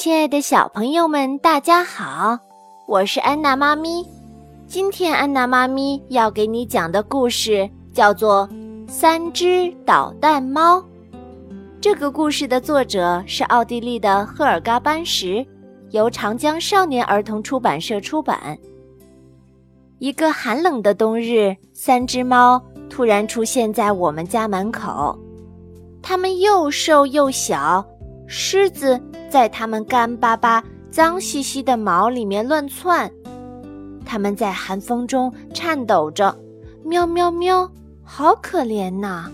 亲爱的小朋友们，大家好，我是安娜妈咪。今天安娜妈咪要给你讲的故事叫做《三只捣蛋猫》。这个故事的作者是奥地利的赫尔嘎·班什，由长江少年儿童出版社出版。一个寒冷的冬日，三只猫突然出现在我们家门口。它们又瘦又小，狮子。在它们干巴巴、脏兮兮的毛里面乱窜，它们在寒风中颤抖着，喵喵喵，好可怜呐！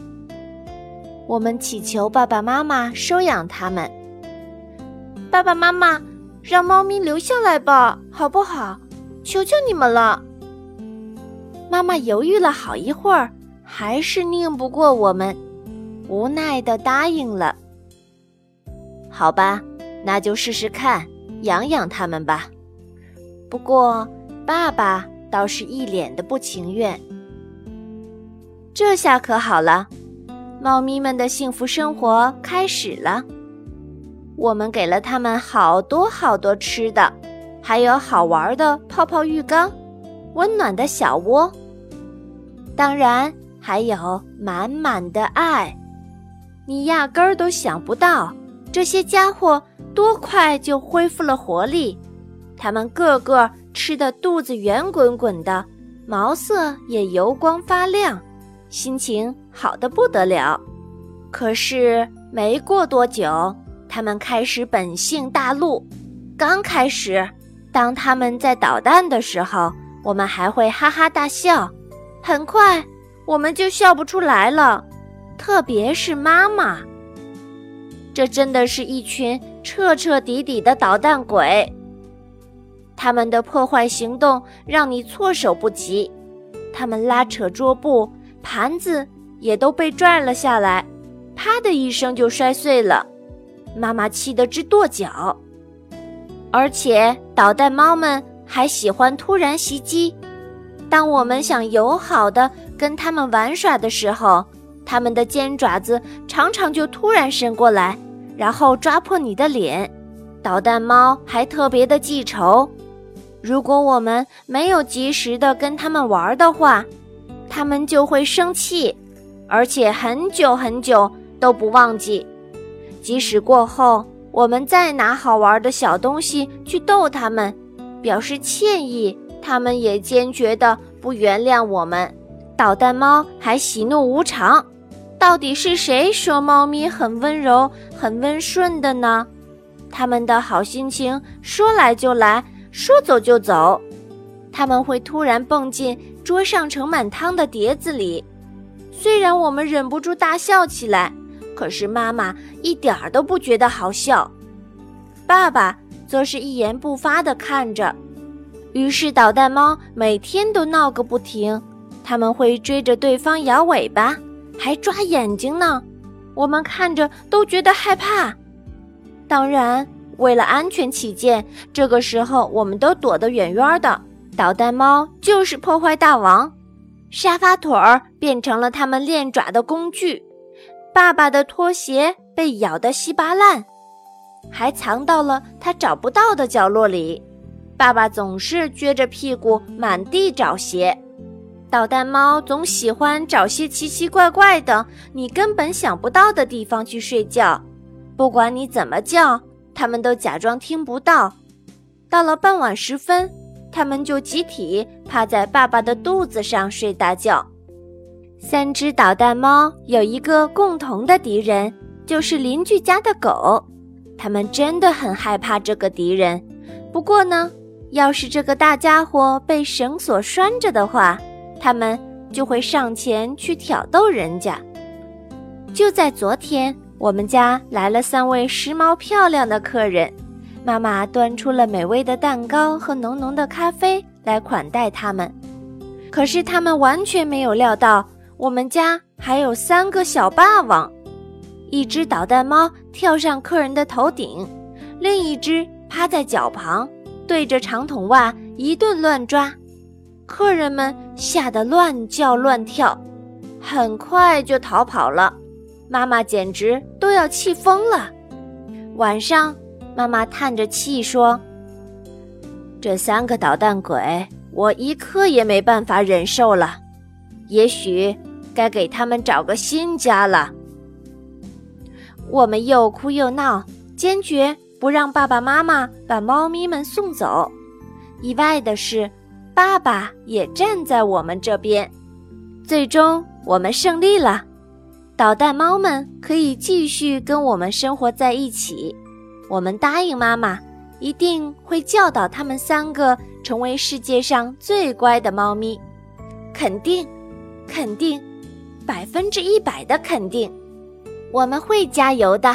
我们祈求爸爸妈妈收养它们。爸爸妈妈，让猫咪留下来吧，好不好？求求你们了！妈妈犹豫了好一会儿，还是拧不过我们，无奈的答应了。好吧。那就试试看，养养它们吧。不过，爸爸倒是一脸的不情愿。这下可好了，猫咪们的幸福生活开始了。我们给了它们好多好多吃的，还有好玩的泡泡浴缸、温暖的小窝，当然还有满满的爱。你压根儿都想不到，这些家伙。多快就恢复了活力，它们个个吃得肚子圆滚滚的，毛色也油光发亮，心情好的不得了。可是没过多久，它们开始本性大露。刚开始，当它们在捣蛋的时候，我们还会哈哈大笑。很快，我们就笑不出来了，特别是妈妈。这真的是一群彻彻底底的捣蛋鬼。他们的破坏行动让你措手不及，他们拉扯桌布，盘子也都被拽了下来，啪的一声就摔碎了。妈妈气得直跺脚。而且捣蛋猫们还喜欢突然袭击，当我们想友好的跟他们玩耍的时候，他们的尖爪子常常就突然伸过来。然后抓破你的脸，捣蛋猫还特别的记仇。如果我们没有及时的跟他们玩的话，他们就会生气，而且很久很久都不忘记。即使过后我们再拿好玩的小东西去逗他们，表示歉意，他们也坚决的不原谅我们。捣蛋猫还喜怒无常。到底是谁说猫咪很温柔、很温顺的呢？他们的好心情说来就来，说走就走。他们会突然蹦进桌上盛满汤的碟子里，虽然我们忍不住大笑起来，可是妈妈一点儿都不觉得好笑。爸爸则是一言不发地看着。于是捣蛋猫每天都闹个不停，他们会追着对方摇尾巴。还抓眼睛呢，我们看着都觉得害怕。当然，为了安全起见，这个时候我们都躲得远远的。捣蛋猫就是破坏大王，沙发腿儿变成了他们练爪的工具。爸爸的拖鞋被咬得稀巴烂，还藏到了他找不到的角落里。爸爸总是撅着屁股满地找鞋。捣蛋猫总喜欢找些奇奇怪怪的、你根本想不到的地方去睡觉，不管你怎么叫，它们都假装听不到。到了傍晚时分，它们就集体趴在爸爸的肚子上睡大觉。三只捣蛋猫有一个共同的敌人，就是邻居家的狗。它们真的很害怕这个敌人。不过呢，要是这个大家伙被绳索拴着的话，他们就会上前去挑逗人家。就在昨天，我们家来了三位时髦漂亮的客人，妈妈端出了美味的蛋糕和浓浓的咖啡来款待他们。可是他们完全没有料到，我们家还有三个小霸王：一只捣蛋猫跳上客人的头顶，另一只趴在脚旁，对着长筒袜一顿乱抓。客人们吓得乱叫乱跳，很快就逃跑了。妈妈简直都要气疯了。晚上，妈妈叹着气说：“这三个捣蛋鬼，我一刻也没办法忍受了。也许该给他们找个新家了。”我们又哭又闹，坚决不让爸爸妈妈把猫咪们送走。意外的是，爸爸也站在我们这边。最终，我们胜利了。捣蛋猫们可以继续跟我们生活在一起。我们答应妈妈，一定会教导他们三个成为世界上最乖的猫咪。肯定，肯定，百分之一百的肯定，我们会加油的。